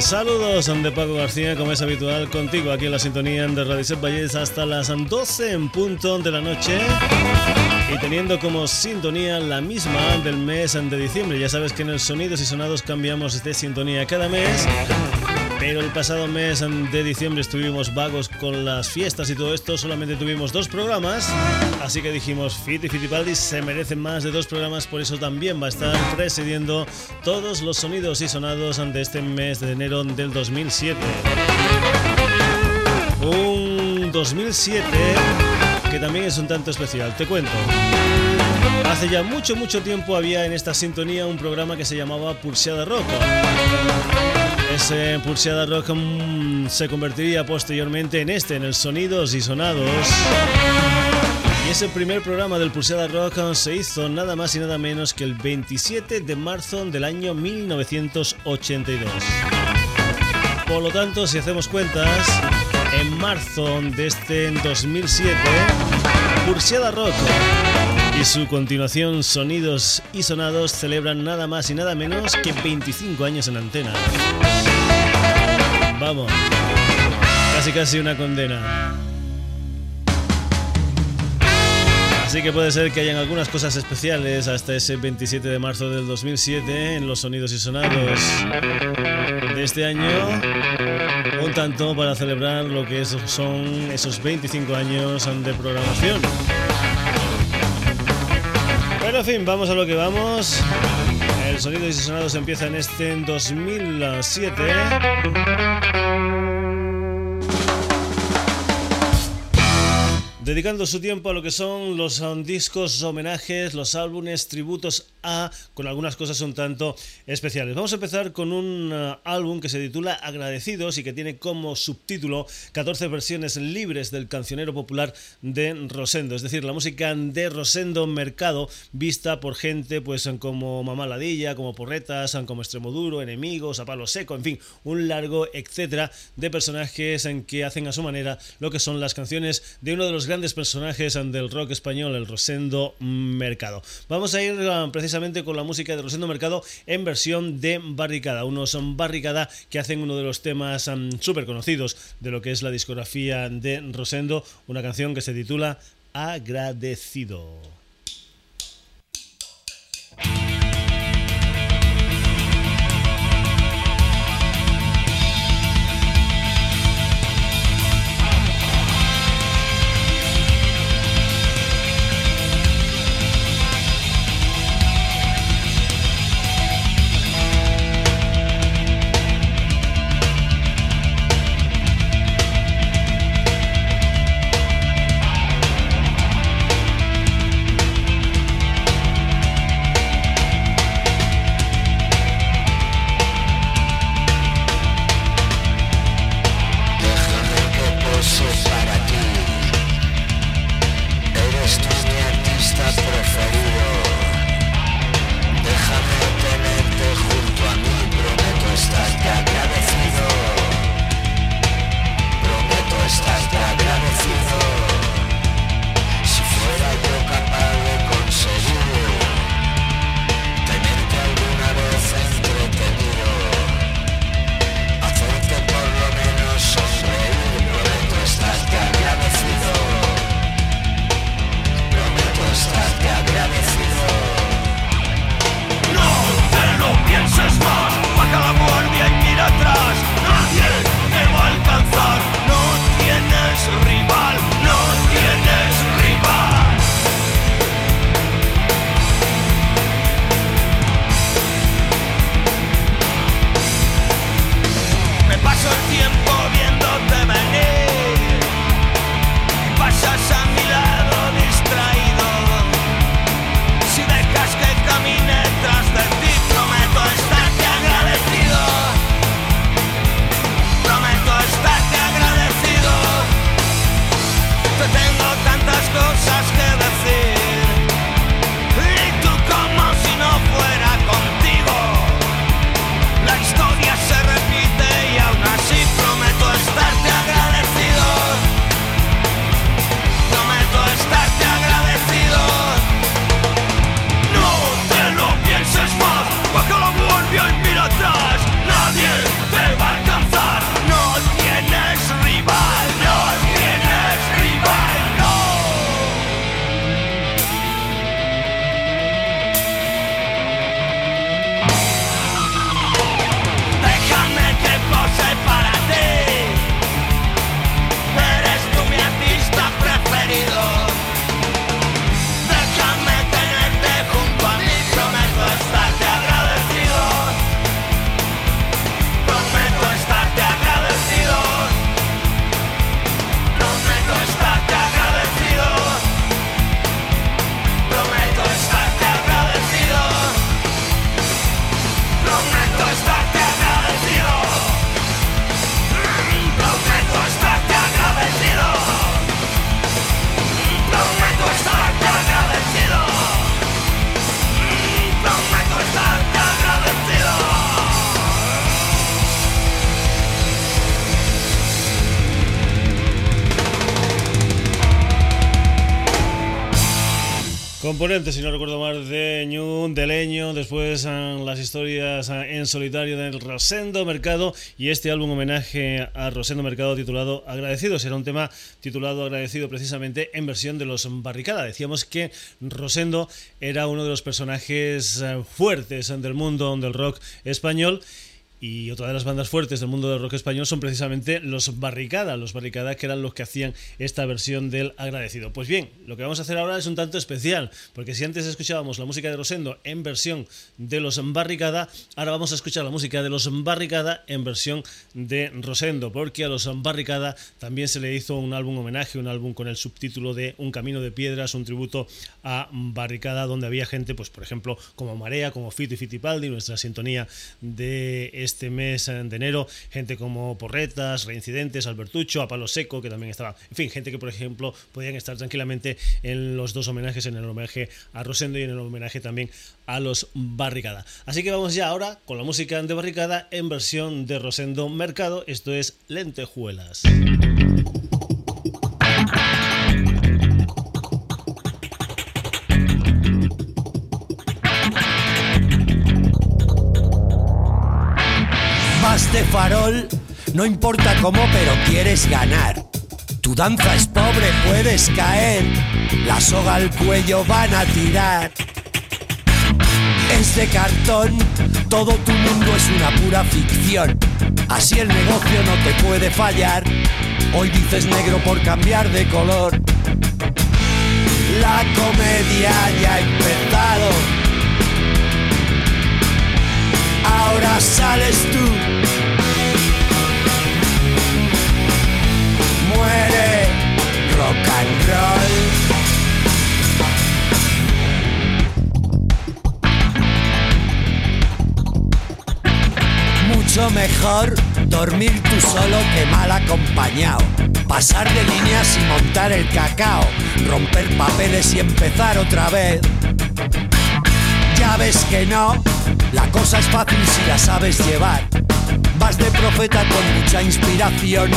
Saludos de Paco García, como es habitual, contigo aquí en la sintonía de Radio Set Valles hasta las 12 en punto de la noche. Teniendo como sintonía la misma del mes de diciembre. Ya sabes que en el Sonidos y Sonados cambiamos de sintonía cada mes. Pero el pasado mes de diciembre estuvimos vagos con las fiestas y todo esto, solamente tuvimos dos programas, así que dijimos Fit y Fitipaldi se merecen más de dos programas, por eso también va a estar presidiendo todos los sonidos y sonados ante este mes de enero del 2007. Un 2007 que también es un tanto especial, te cuento. Hace ya mucho, mucho tiempo había en esta sintonía un programa que se llamaba Pulseada Rock. Ese Pulseada Rock mm, se convertiría posteriormente en este, en el Sonidos y Sonados. Y ese primer programa del Pulseada Rock se hizo nada más y nada menos que el 27 de marzo del año 1982. Por lo tanto, si hacemos cuentas, en marzo de este 2007, Pulseada Rock y su continuación Sonidos y Sonados celebran nada más y nada menos que 25 años en antena. Vamos. Casi casi una condena. Así que puede ser que hayan algunas cosas especiales hasta ese 27 de marzo del 2007 en los sonidos y sonados de este año. Un tanto para celebrar lo que son esos 25 años de programación. Pero en fin, vamos a lo que vamos. El sonido y sonados empieza en este 2007. Dedicando su tiempo a lo que son los um, discos, homenajes, los álbumes, tributos a, con algunas cosas un tanto especiales. Vamos a empezar con un uh, álbum que se titula Agradecidos y que tiene como subtítulo 14 versiones libres del cancionero popular de Rosendo, es decir, la música de Rosendo Mercado vista por gente pues como Mamá Ladilla, como Porretas, como Extremoduro, Enemigos, a Palo Seco, en fin, un largo etcétera de personajes en que hacen a su manera lo que son las canciones de uno de los grandes personajes del rock español, el Rosendo Mercado. Vamos a ir ah, precisamente con la música de Rosendo Mercado en versión de Barricada, unos Barricada que hacen uno de los temas súper conocidos de lo que es la discografía de Rosendo, una canción que se titula Agradecido. Componente, si no recuerdo mal, de Ñu, de después ah, las historias ah, en solitario del Rosendo Mercado y este álbum homenaje a Rosendo Mercado titulado Agradecido. Será un tema titulado Agradecido precisamente en versión de los Barricada. Decíamos que Rosendo era uno de los personajes ah, fuertes del mundo del rock español y otra de las bandas fuertes del mundo del rock español son precisamente los Barricada, los Barricada que eran los que hacían esta versión del agradecido. Pues bien, lo que vamos a hacer ahora es un tanto especial, porque si antes escuchábamos la música de Rosendo en versión de los Barricada, ahora vamos a escuchar la música de los Barricada en versión de Rosendo, porque a los Barricada también se le hizo un álbum homenaje, un álbum con el subtítulo de Un camino de piedras, un tributo a Barricada, donde había gente, pues por ejemplo, como Marea, como Fito y Fitipaldi, nuestra sintonía de este mes de enero, gente como Porretas, Reincidentes, Albertucho, a Palo Seco, que también estaba, en fin, gente que por ejemplo podían estar tranquilamente en los dos homenajes, en el homenaje a Rosendo y en el homenaje también a los Barricada. Así que vamos ya ahora con la música de Barricada en versión de Rosendo Mercado, esto es Lentejuelas. No importa cómo, pero quieres ganar. Tu danza es pobre, puedes caer, la soga al cuello van a tirar. Es de cartón, todo tu mundo es una pura ficción. Así el negocio no te puede fallar. Hoy dices negro por cambiar de color. La comedia ya ha empezado ahora sales tú. Rock and roll. Mucho mejor dormir tú solo que mal acompañado. Pasar de líneas y montar el cacao. Romper papeles y empezar otra vez. Ya ves que no, la cosa es fácil si la sabes llevar. Vas de profeta con mucha inspiración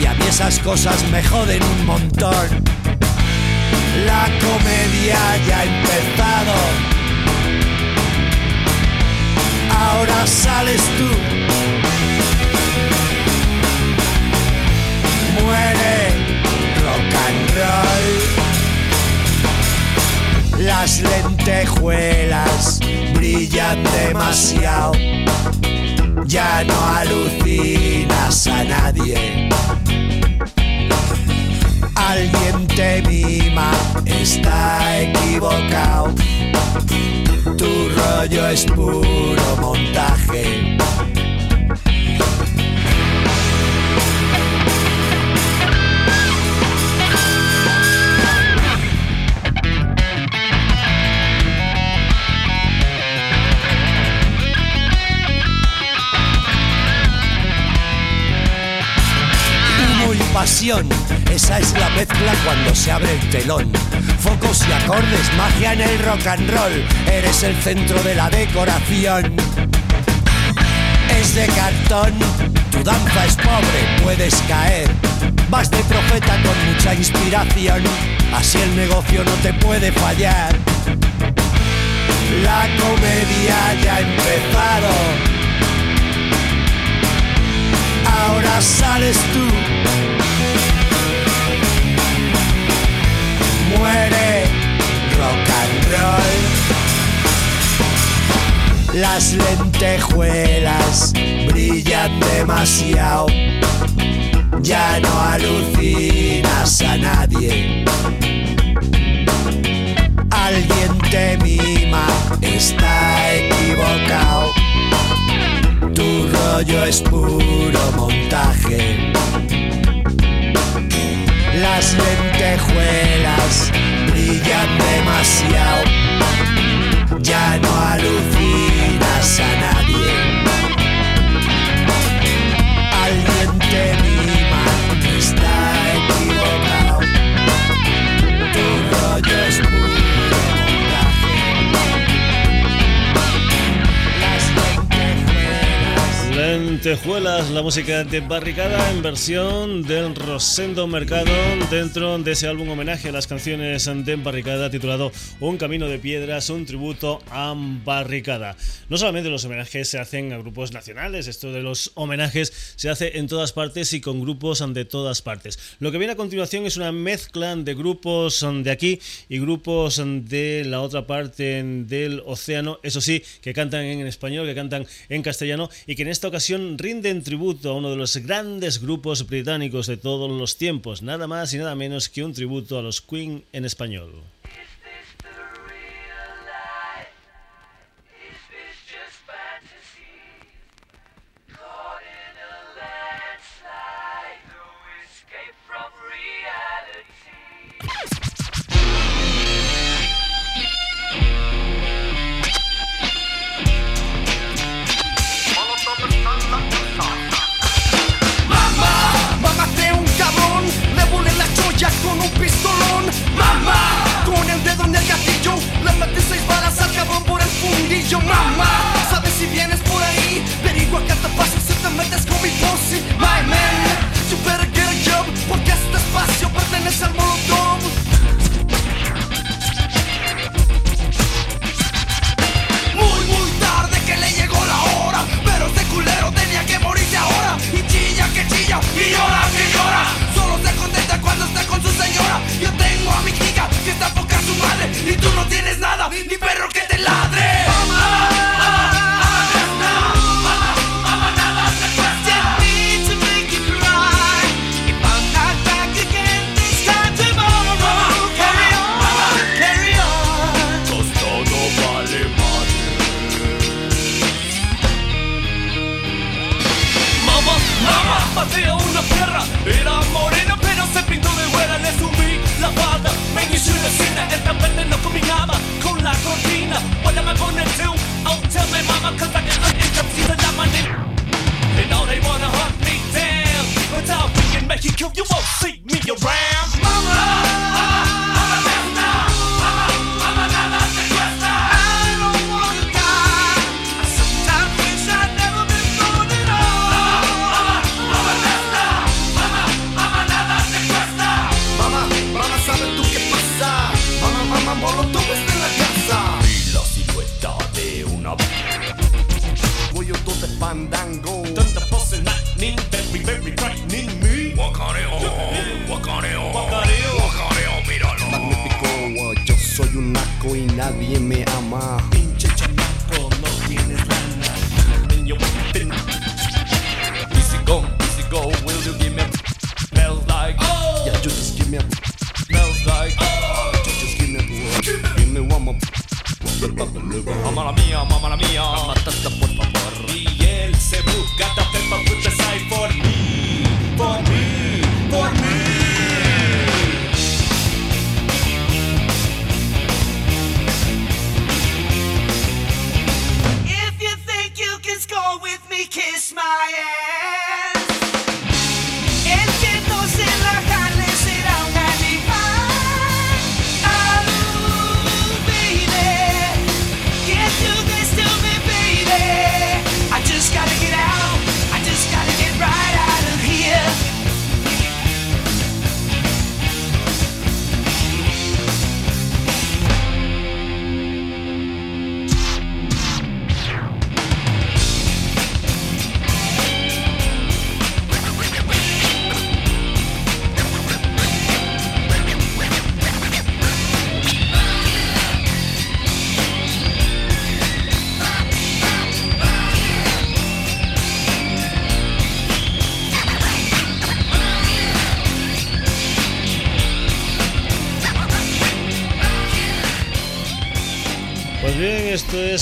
y a mí esas cosas me joden un montón. La comedia ya ha empezado. Ahora sales tú. Muere rock and roll. Las lentejuelas brillan demasiado. Ya no alucinas a nadie. Alguien te mima, está equivocado. Tu rollo es puro montaje. Esa es la mezcla cuando se abre el telón. Focos y acordes, magia en el rock and roll, eres el centro de la decoración. Es de cartón, tu danza es pobre, puedes caer. Vas de profeta con mucha inspiración, así el negocio no te puede fallar. La comedia ya ha empezado. Ahora sales tú rock and roll. Las lentejuelas brillan demasiado, ya no alucinas a nadie. Alguien te mima, está equivocado. Tu rollo es puro montaje las lentejuelas brillan demasiado. Ya no alucinas a nadie. Lentejuelas. la música de Barricada en versión del Rosendo Mercado dentro de ese álbum homenaje a las canciones de Barricada titulado Un camino de piedras, un tributo a Barricada. No solamente los homenajes se hacen a grupos nacionales, esto de los homenajes se hace en todas partes y con grupos de todas partes. Lo que viene a continuación es una mezcla de grupos de aquí y grupos de la otra parte del océano, eso sí, que cantan en español, que cantan en castellano y que en esta ocasión rinden tributo a uno de los grandes grupos británicos de todos los tiempos, nada más y nada menos que un tributo a los Queen en español. Fundillo. Mamá, sabes si vienes por ahí, averigua qué te pasa si te metes con mi posse. My man, you better get a job, porque este espacio pertenece al molotov. Muy, muy tarde que le llegó la hora, pero este culero tenía que morirse ahora. Y chilla que chilla, y llora que llora cuando está con su señora. Yo tengo a mi hija que está poca su madre. Y tú no tienes nada, ni perro que te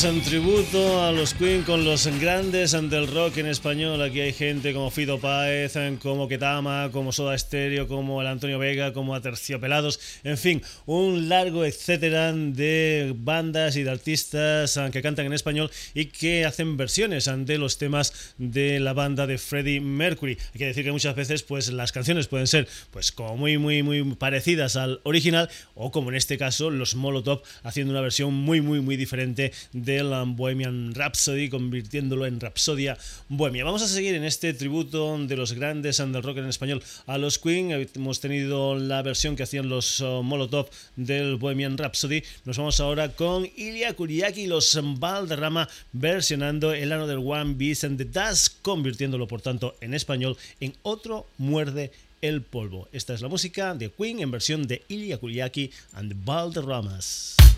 en tributo a los Queen con los grandes del rock en español. Aquí hay gente como Fido Páez, como Ketama, como Soda Stereo, como el Antonio Vega, como Aterciopelados, en fin, un largo etcétera de bandas y de artistas que cantan en español y que hacen versiones de los temas de la banda de Freddie Mercury. Hay que decir que muchas veces pues las canciones pueden ser pues como muy muy muy parecidas al original o como en este caso los Molotov haciendo una versión muy muy muy diferente diferente del Bohemian Rhapsody, convirtiéndolo en Rapsodia Bohemia. Vamos a seguir en este tributo de los grandes del rock en español a los Queen. Hemos tenido la versión que hacían los uh, Molotov del Bohemian Rhapsody. Nos vamos ahora con Ilya Kuriaki y los Valderrama versionando el ano del One Beast and the Dust, convirtiéndolo por tanto en español en otro muerde el polvo. Esta es la música de Queen en versión de Ilya Kuriaki and the Valderramas.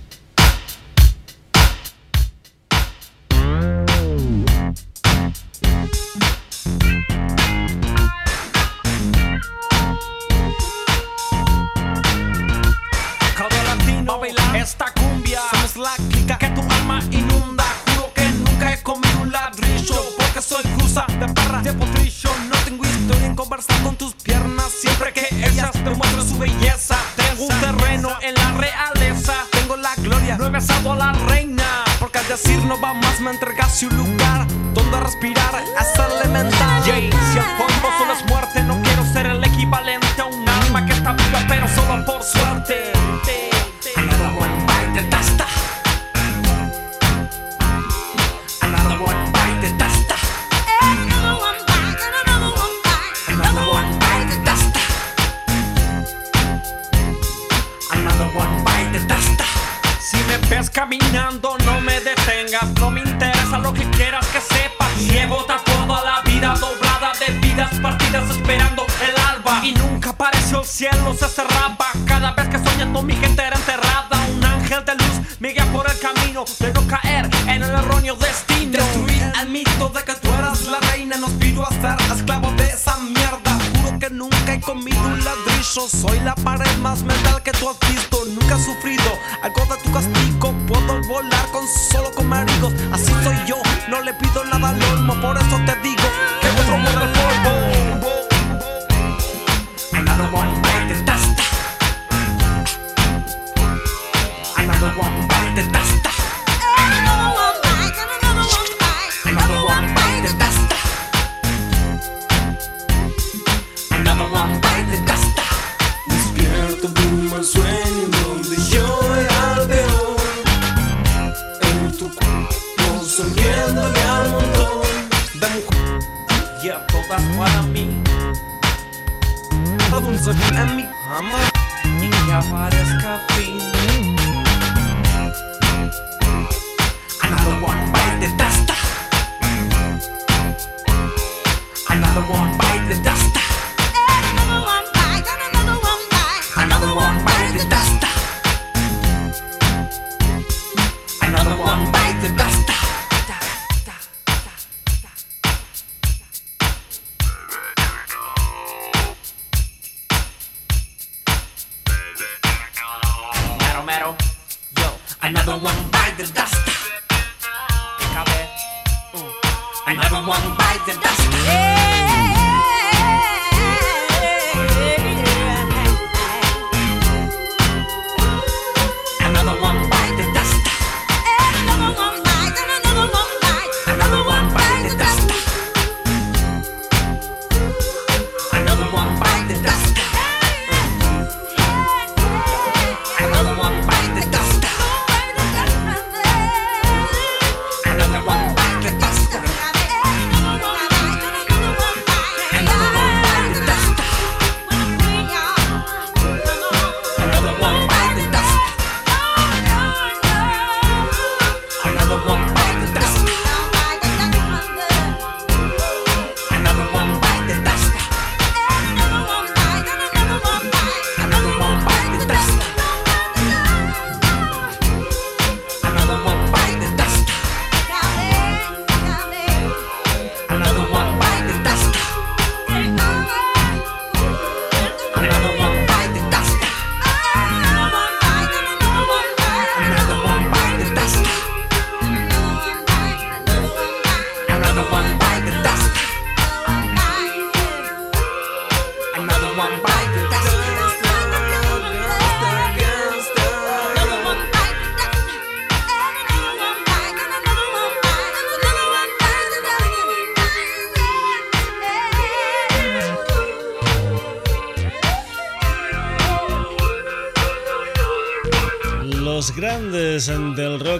Esta cumbia. Somos la clica que tu alma inunda. Juro que nunca he comido un ladrillo. Porque soy cruza de barra de potrillo. No tengo historia en conversar con tus piernas. Siempre que ellas demuestran su belleza. Tengo un terreno en la realeza. Tengo la gloria. No he besado a la reina. Porque al decir no va más me entregaste un lugar donde respirar es elemental. Cielo, se cerraba. Cada vez que soñando mi gente era enterrada. Un ángel de luz me guía por el camino de no caer en el erróneo destino. Destruir el mito de que tú eras la reina. Nos pido a ser esclavo de esa mierda. Juro que nunca he comido un ladrillo. Soy la pared más mental que tú has visto. Nunca he sufrido algo de tu castigo puedo volar con solo con maridos. Así soy yo, no le pido nada al olmo, por eso te Yeah, todas para mí. Todo un sueño en mi cama y que aparezca fin. Another one bite the dust. Another one bite the dust.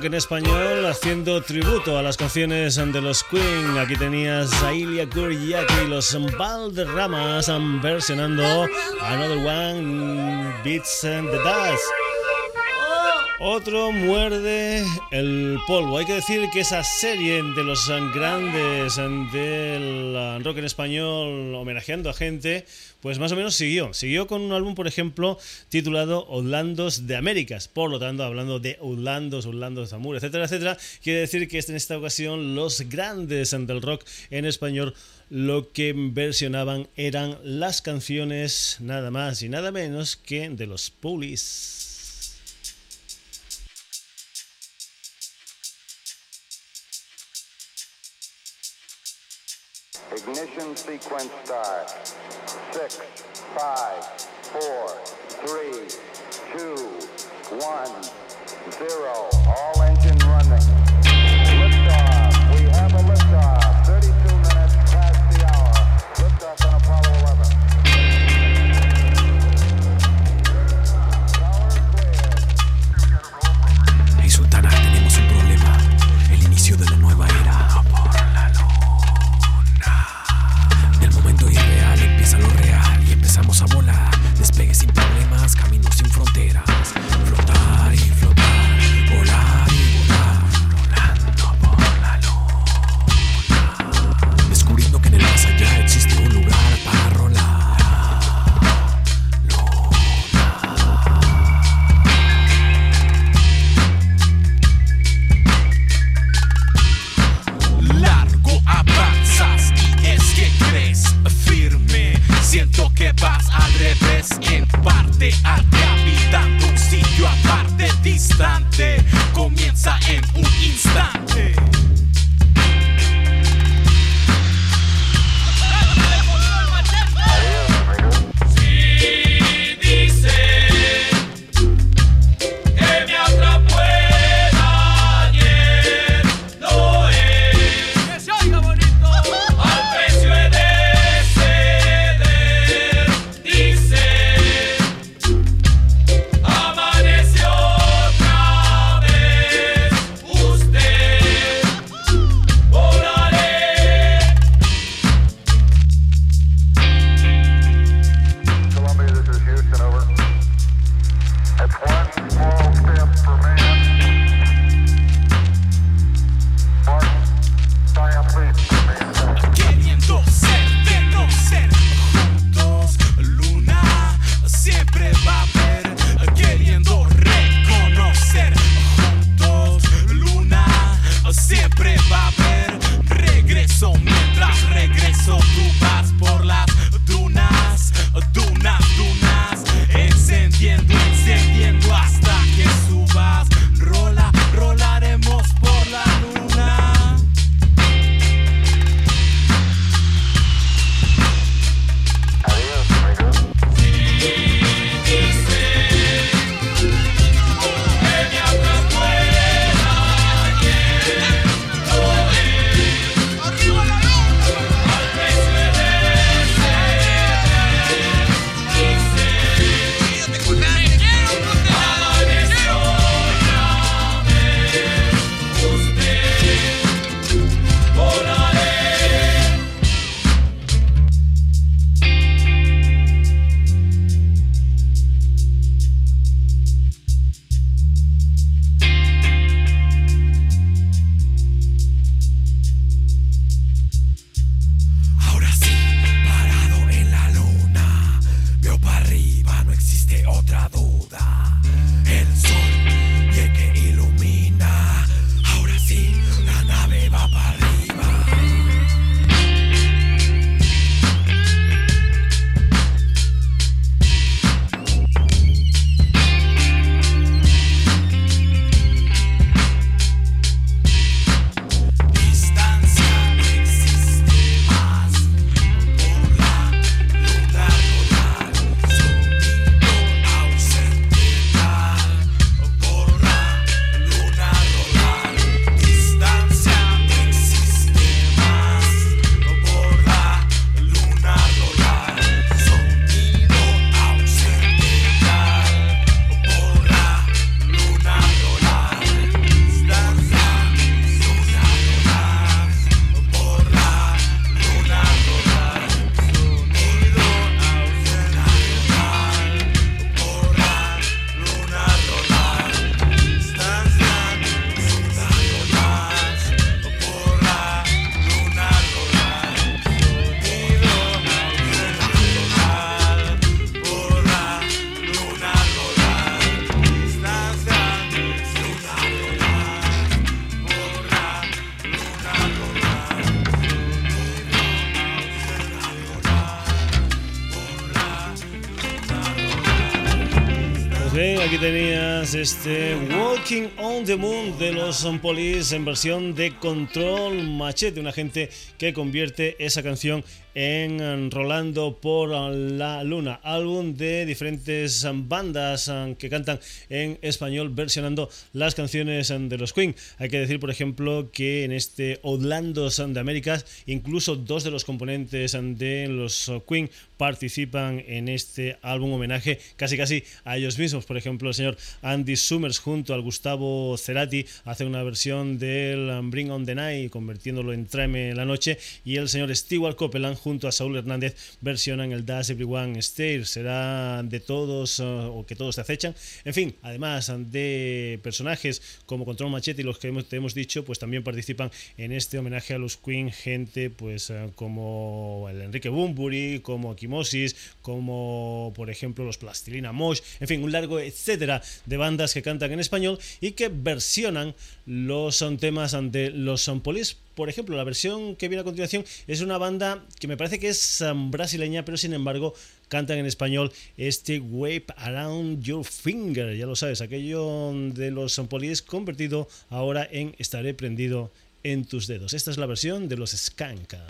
Rock en español haciendo tributo a las canciones de los Queen. Aquí tenías a Ilya Kuryak y los Valderramas versionando Another One Beats the Dust. Otro muerde el polvo. Hay que decir que esa serie de los grandes del rock en español homenajeando a gente, pues más o menos siguió. Siguió con un álbum, por ejemplo, titulado Outlandos de Américas. Por lo tanto, hablando de Outlandos, Outlandos de Amur, etcétera, etcétera, quiere decir que en esta ocasión los grandes del rock en español lo que versionaban eran las canciones nada más y nada menos que de los Police. Ignition sequence start. Six, five, four, three, two, one, zero. All engine este Walking on the Moon de los Police en versión de Control Machete, una gente que convierte esa canción en Rolando por la Luna, álbum de diferentes bandas um, que cantan en español versionando las canciones um, de los Queen. Hay que decir, por ejemplo, que en este Outlandos de Américas, incluso dos de los componentes um, de los Queen participan en este álbum homenaje casi casi a ellos mismos. Por ejemplo, el señor Andy Summers junto al Gustavo Cerati hace una versión del Bring on the Night convirtiéndolo en Tráeme la noche y el señor Stewart Copeland junto a Saúl Hernández versionan el Does Everyone Stay. Será de todos uh, o que todos te acechan. En fin, además de personajes como Control Machete y los que hemos, te hemos dicho, pues también participan en este homenaje a los Queen, gente pues uh, como el Enrique Bumburi, como Kimosis, como por ejemplo los Plastilina Mosh, en fin, un largo etcétera de bandas que cantan en español y que versionan los son temas de los Son Police por ejemplo, la versión que viene a continuación es una banda que me parece que es um, brasileña, pero sin embargo cantan en español este Wave Around Your Finger, ya lo sabes, aquello de los Police convertido ahora en Estaré prendido en tus dedos. Esta es la versión de los Skanka.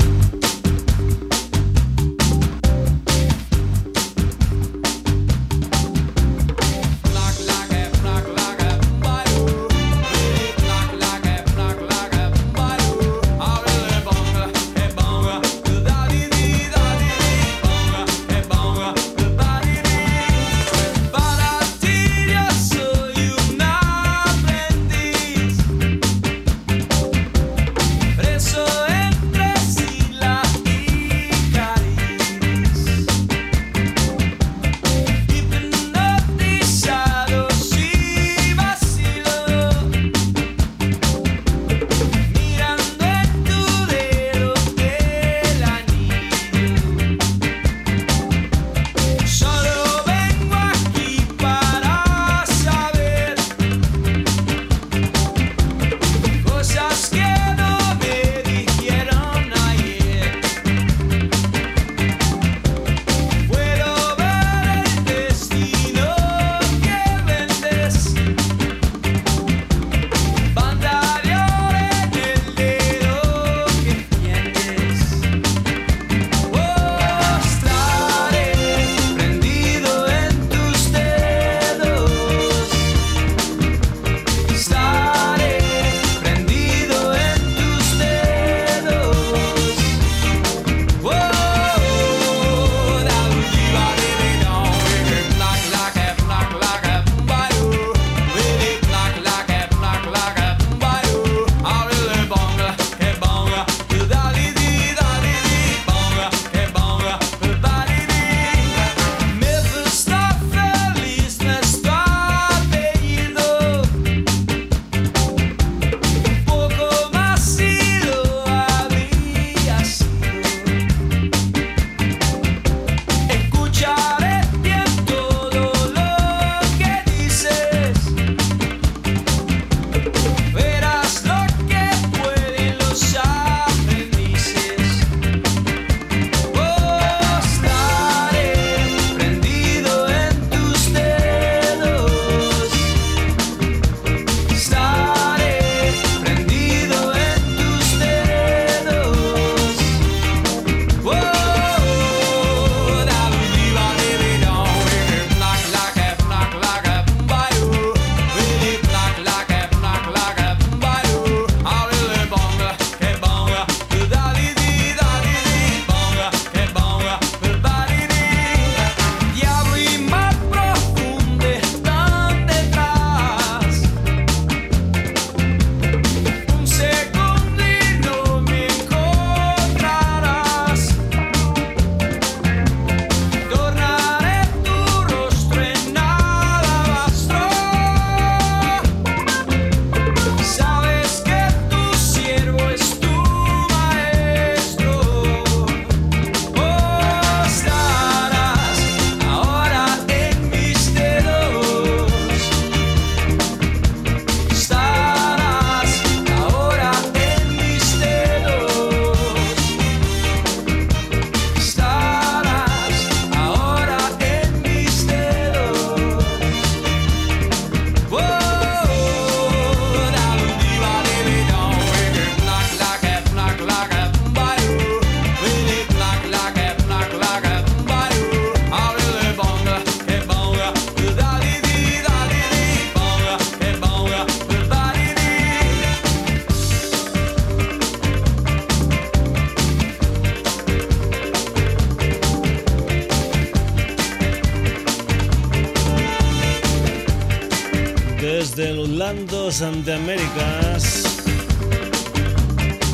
De Américas.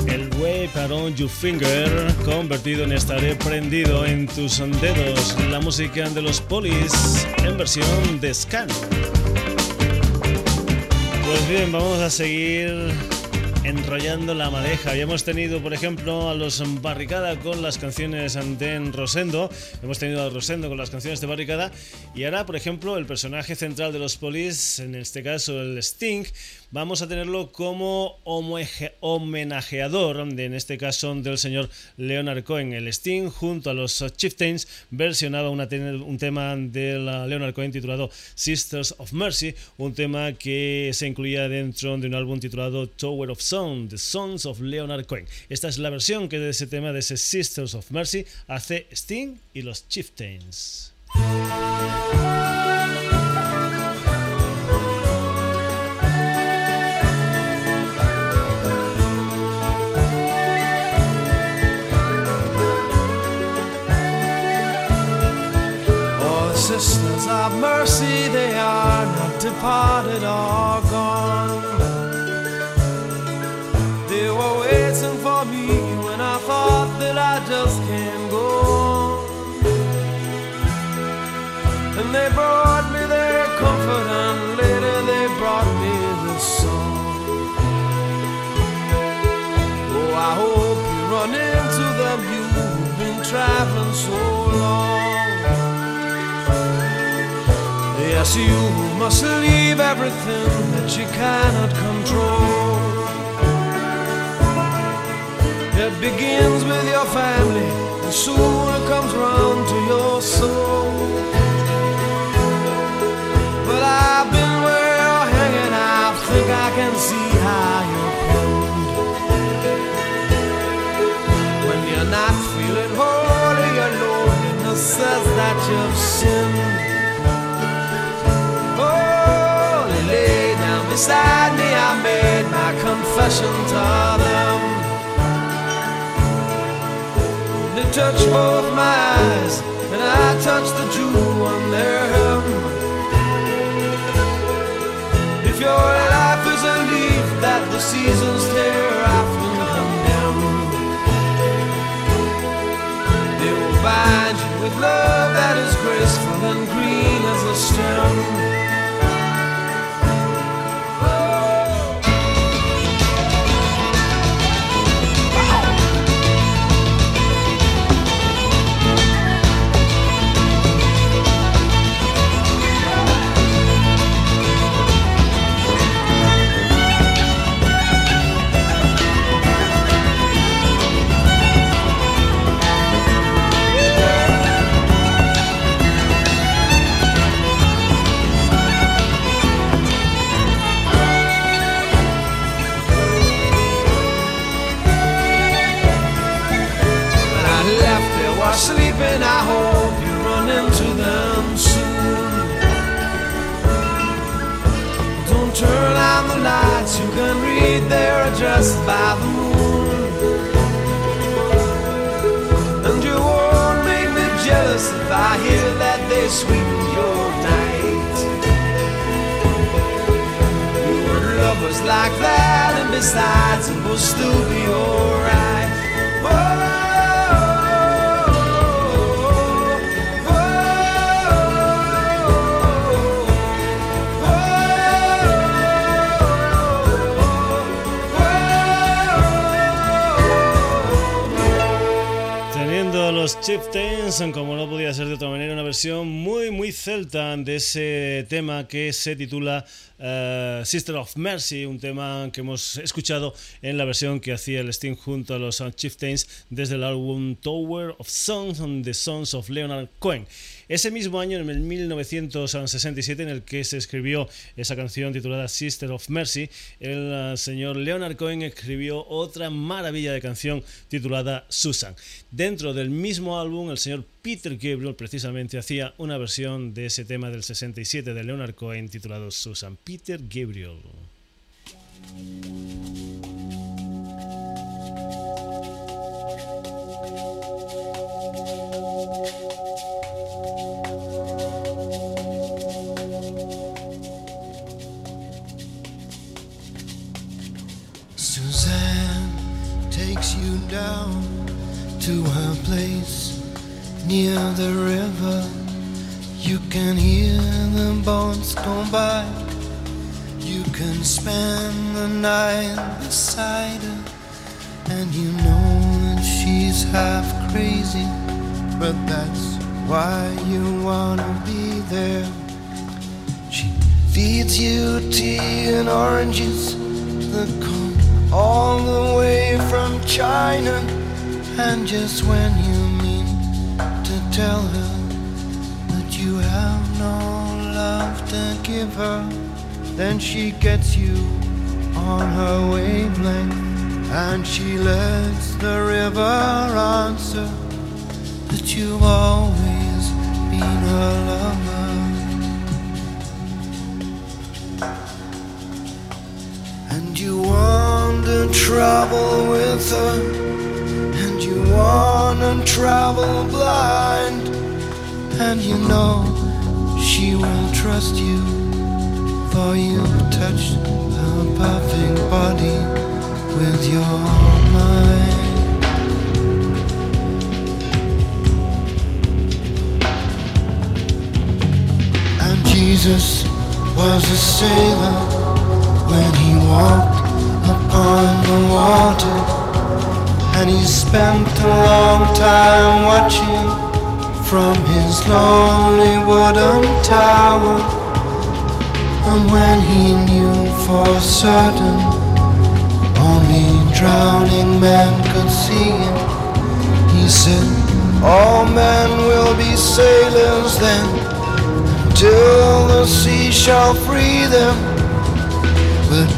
El Way Around Your Finger, convertido en Estaré prendido en tus dedos. La música de los polis en versión de Scan. Pues bien, vamos a seguir enrollando la madeja. Ya hemos tenido, por ejemplo, a los Barricada con las canciones de Rosendo, hemos tenido a Rosendo con las canciones de Barricada, y ahora, por ejemplo, el personaje central de los Police, en este caso el Sting, vamos a tenerlo como homenajeador, en este caso del señor Leonard Cohen. El Sting, junto a los Chieftains, versionaba un tema de Leonard Cohen titulado Sisters of Mercy, un tema que se incluía dentro de un álbum titulado Tower of Sound, The Sons of Leonard Cohen. Esta es la versión que de ese tema, de ese Sisters of Mercy, hace Sting y los Chieftains. Mercy, they are not departed or gone. They were waiting for me when I thought that I just can't go. And they brought me their comfort, and Yes, you must leave everything that you cannot control. It begins with your family, and soon it comes round to your soul. But I've been where you're hanging, I think I can see how you're pinned. When you're not feeling holy, your loneliness says that you've sinned. Beside me, I made my confession to them. They touched both my eyes, and I touched the jewel on their hem. If your life is a leaf that the seasons tear off and condemn, they will bind you with love that is graceful and green as a stem. Sleeping, I hope you run into them soon. Don't turn on the lights, you can read their address by the moon. And you won't make me jealous if I hear that they sweeten your night. You want lovers like that, and besides, it will still be alright. Chieftains, como no podía ser de otra manera, una versión muy, muy celta de ese tema que se titula uh, Sister of Mercy, un tema que hemos escuchado en la versión que hacía el Sting junto a los Chieftains desde el álbum Tower of Songs on the Sons of Leonard Cohen. Ese mismo año, en el 1967, en el que se escribió esa canción titulada Sister of Mercy, el uh, señor Leonard Cohen escribió otra maravilla de canción titulada Susan. Dentro del mismo álbum, el señor Peter Gabriel precisamente hacía una versión de ese tema del 67 de Leonard Cohen titulado Susan. Peter Gabriel. Down to her place near the river. You can hear the boats go by. You can spend the night beside her, and you know that she's half crazy, but that's why you wanna be there. She feeds you tea and oranges that come all the way from China, and just when you mean to tell her that you have no love to give her, then she gets you on her wavelength, and she lets the river answer that you've always been her lover. To travel with her, and you want to travel blind, and you know she will trust you, for you touched her perfect body with your mind. And Jesus was a sailor when he walked upon the water. And he spent a long time watching from his lonely wooden tower. And when he knew for certain only drowning men could see him, he said, All men will be sailors then till the sea shall free them. But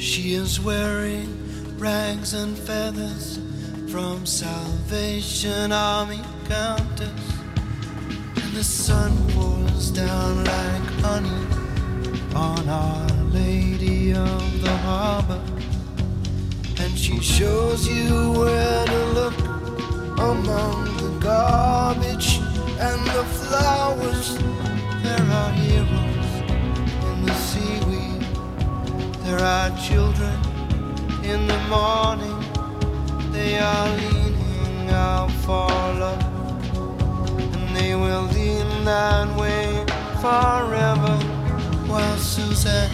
She is wearing rags and feathers from Salvation Army counters, and the sun pours down like honey on Our Lady of the Harbor, and she shows you where to look among the garbage and the flowers. There are heroes There are children in the morning. They are leaning out for love. And they will lean that way forever. While Suzanne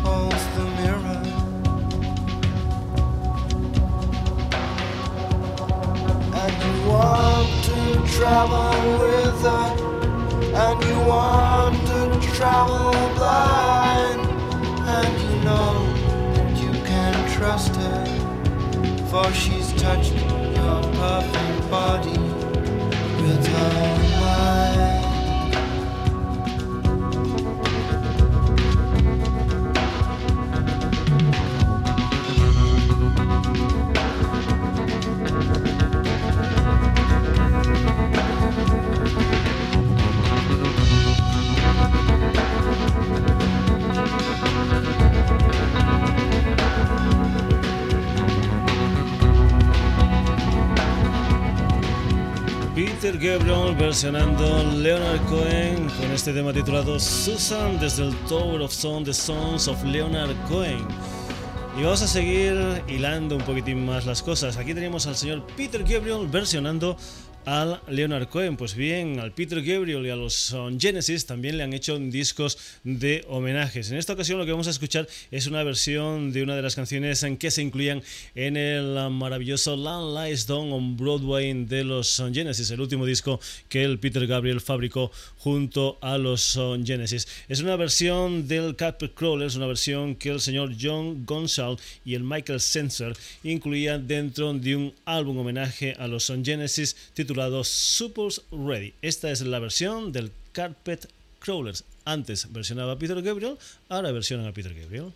holds the mirror. And you want to travel with her and you want to travel blind, and know that you can trust her, for she's touched your perfect body with her Versionando Leonard Cohen con este tema titulado Susan desde el Tower of Song, The Songs of Leonard Cohen. Y vamos a seguir hilando un poquitín más las cosas. Aquí tenemos al señor Peter Gabriel versionando al Leonard Cohen. Pues bien, al Peter Gabriel y a los Genesis también le han hecho discos de homenajes. En esta ocasión lo que vamos a escuchar es una versión de una de las canciones en que se incluían en el maravilloso Land Lies Down on Broadway de los Genesis, el último disco que el Peter Gabriel fabricó junto a los Genesis. Es una versión del Carpet Crawlers, una versión que el señor John Gonzal y el Michael Sensor incluían dentro de un álbum homenaje a los Genesis titulado Super Ready. Esta es la versión del Carpet Crawlers. Antes versionaba a Peter Gabriel, ahora versionan a Peter Gabriel.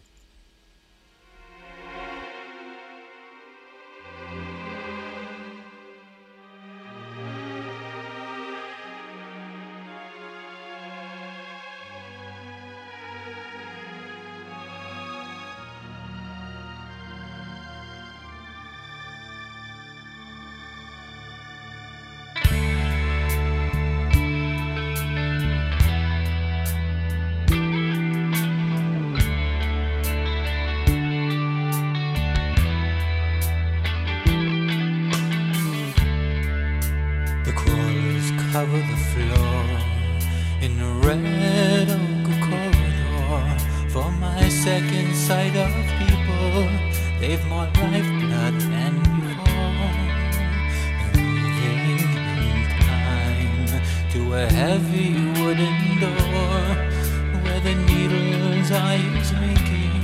cover the floor in a red oak corridor for my second sight of people. They've more lifeblood than before. Moving in time to a heavy wooden door where the needles I making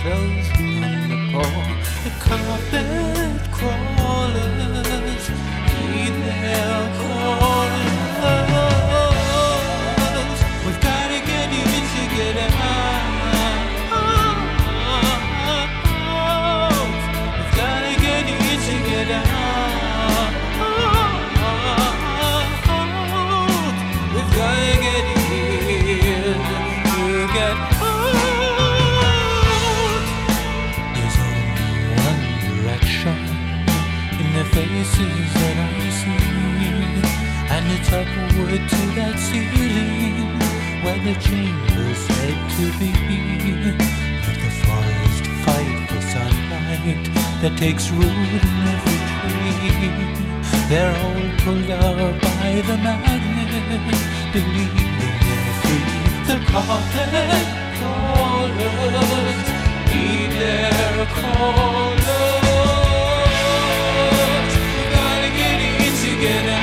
close on the pole. The carpet. faces that I see And the upward to that ceiling Where the chambers said to be. Let the forest fight for sunlight That takes root in every tree. They're all pulled out by the magnet Believing they're free The carpet callers Heed their callers. again.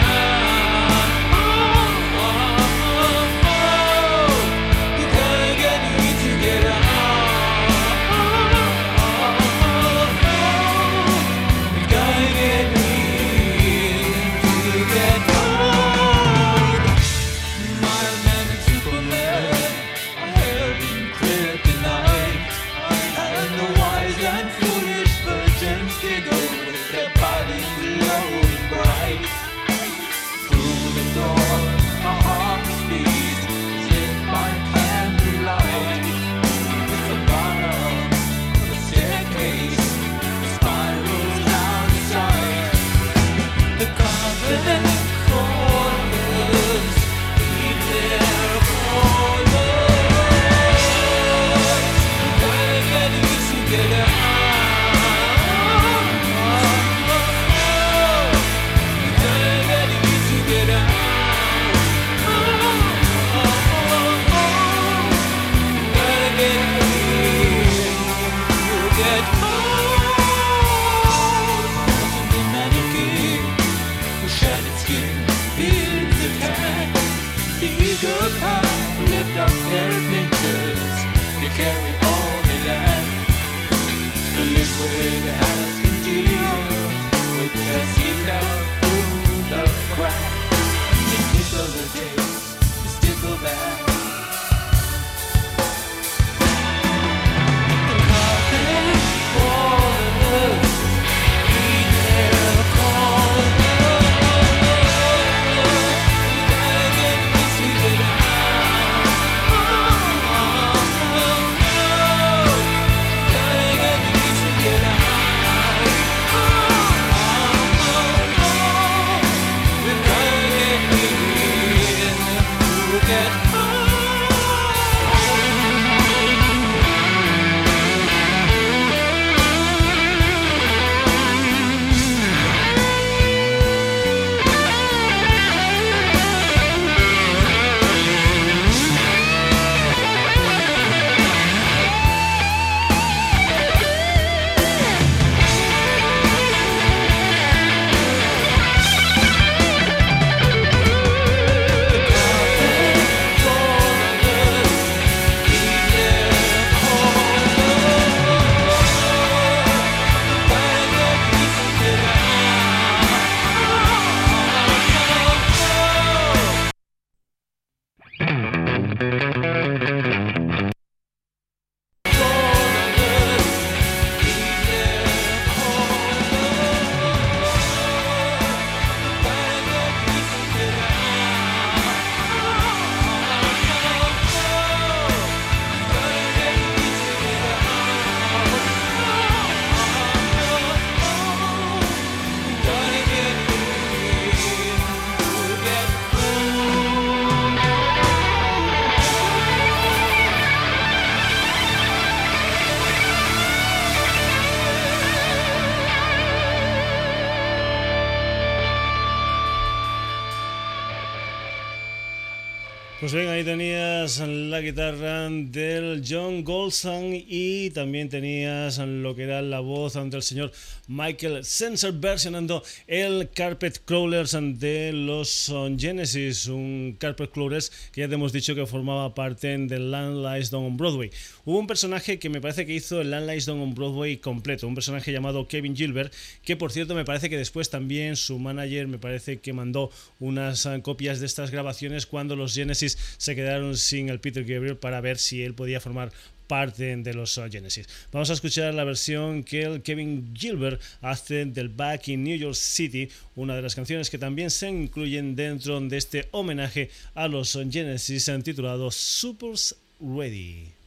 La guitarra del Y también tenías lo que era la voz del señor Michael Sensor versionando el Carpet Crawlers de los Genesis, un Carpet Crawlers que ya te hemos dicho que formaba parte del Land on Broadway. Hubo un personaje que me parece que hizo el Land Lies on Broadway completo, un personaje llamado Kevin Gilbert, que por cierto me parece que después también su manager me parece que mandó unas copias de estas grabaciones cuando los Genesis se quedaron sin el Peter Gabriel para ver si él podía formar parte de los Genesis. Vamos a escuchar la versión que Kevin Gilbert hace del Back in New York City, una de las canciones que también se incluyen dentro de este homenaje a los Genesis titulado Supers Ready.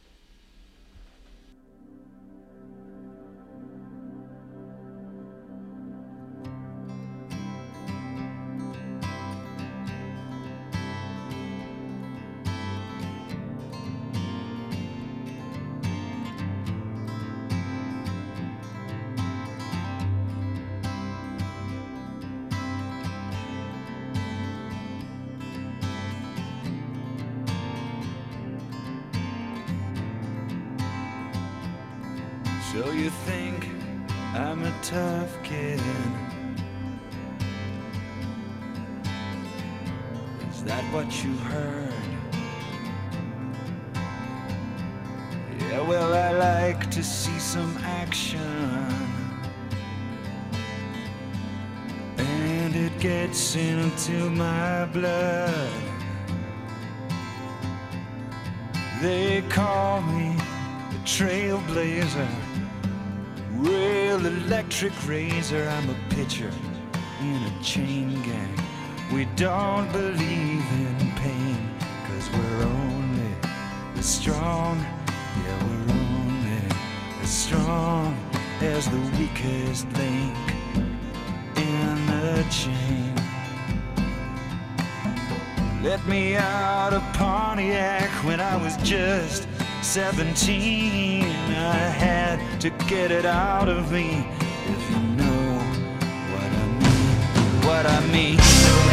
Electric razor, I'm a pitcher in a chain gang. We don't believe in pain, cause we're only as strong. Yeah, we're only as strong as the weakest link in the chain. Let me out of Pontiac when I was just 17. I had to get it out of me. me.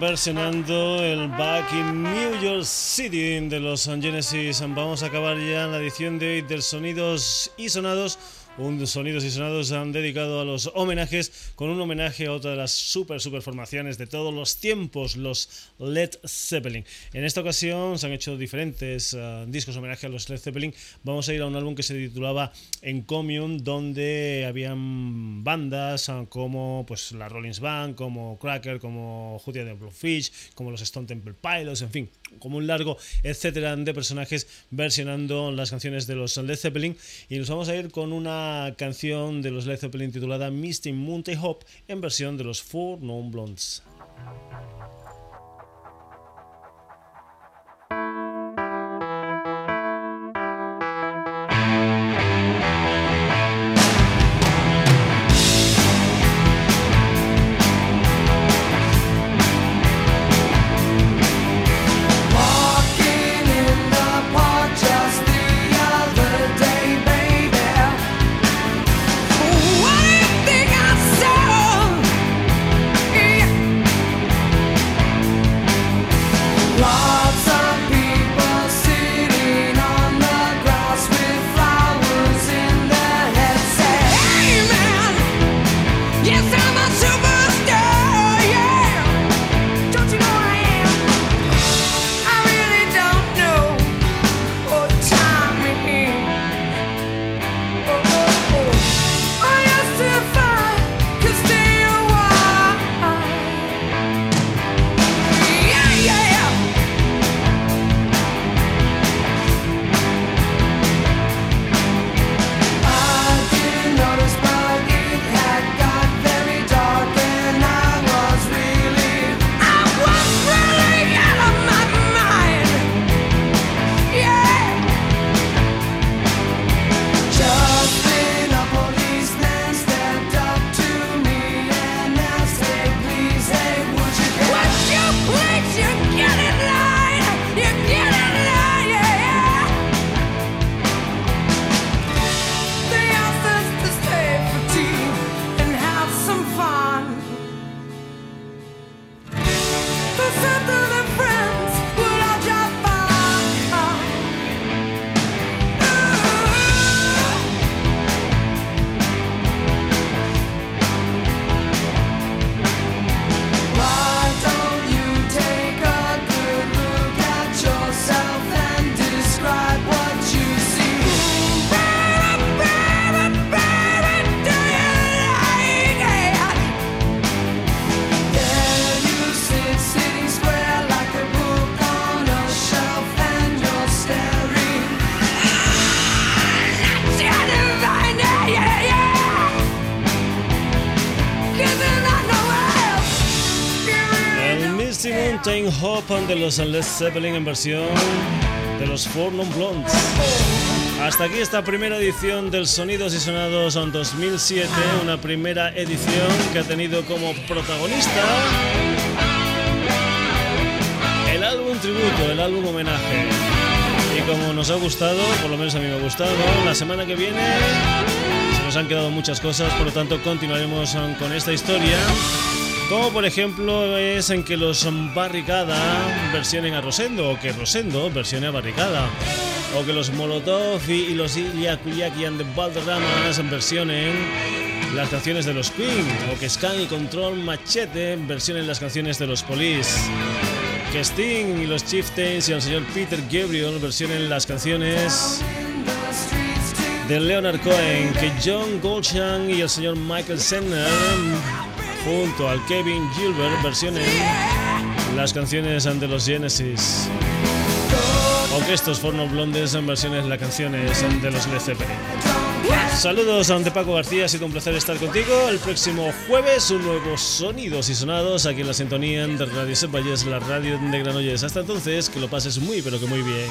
Versionando el Back in New York City de los Genesis. Vamos a acabar ya la edición de hoy del Sonidos y Sonados un Sonidos y Sonados han dedicado a los homenajes con un homenaje a otra de las super super formaciones de todos los tiempos, los Led Zeppelin. En esta ocasión se han hecho diferentes uh, discos homenaje a los Led Zeppelin. Vamos a ir a un álbum que se titulaba Encomium, donde habían bandas uh, como pues la Rollins Band, como Cracker, como Julia de Bluefish, como los Stone Temple Pilots, en fin, como un largo etcétera de personajes versionando las canciones de los Led Zeppelin. Y nos vamos a ir con una canción de los Led Zeppelin titulada Misty Mountain Hop en versión de los Four Non Blondes. De los Led Zeppelin en versión de los Four Non Blondes. Hasta aquí esta primera edición del Sonidos y Sonados en 2007, una primera edición que ha tenido como protagonista el álbum tributo, el álbum homenaje. Y como nos ha gustado, por lo menos a mí me ha gustado, la semana que viene se nos han quedado muchas cosas, por lo tanto continuaremos con esta historia como por ejemplo es en que los Barricada versionen a Rosendo, o que Rosendo versione a Barricada, o que los Molotov y, los Iliakuyaki and the Valderramas versionen las canciones de los Queen, o que Scan y Control Machete versionen las canciones de los Police. Que Sting y los Chieftains y el señor Peter Gabriel versionen las canciones de Leonard Cohen, que John Goldsham y el señor Michael Senner junto al Kevin Gilbert versiones las canciones ante los Genesis. O que estos Forno Blondes en versiones las canciones de los Led Zeppelin. Saludos ante Paco García, ha sido un placer estar contigo. El próximo jueves un nuevo Sonidos y Sonados aquí en la sintonía de Radio Valles, la radio de Granollers. Hasta entonces, que lo pases muy pero que muy bien.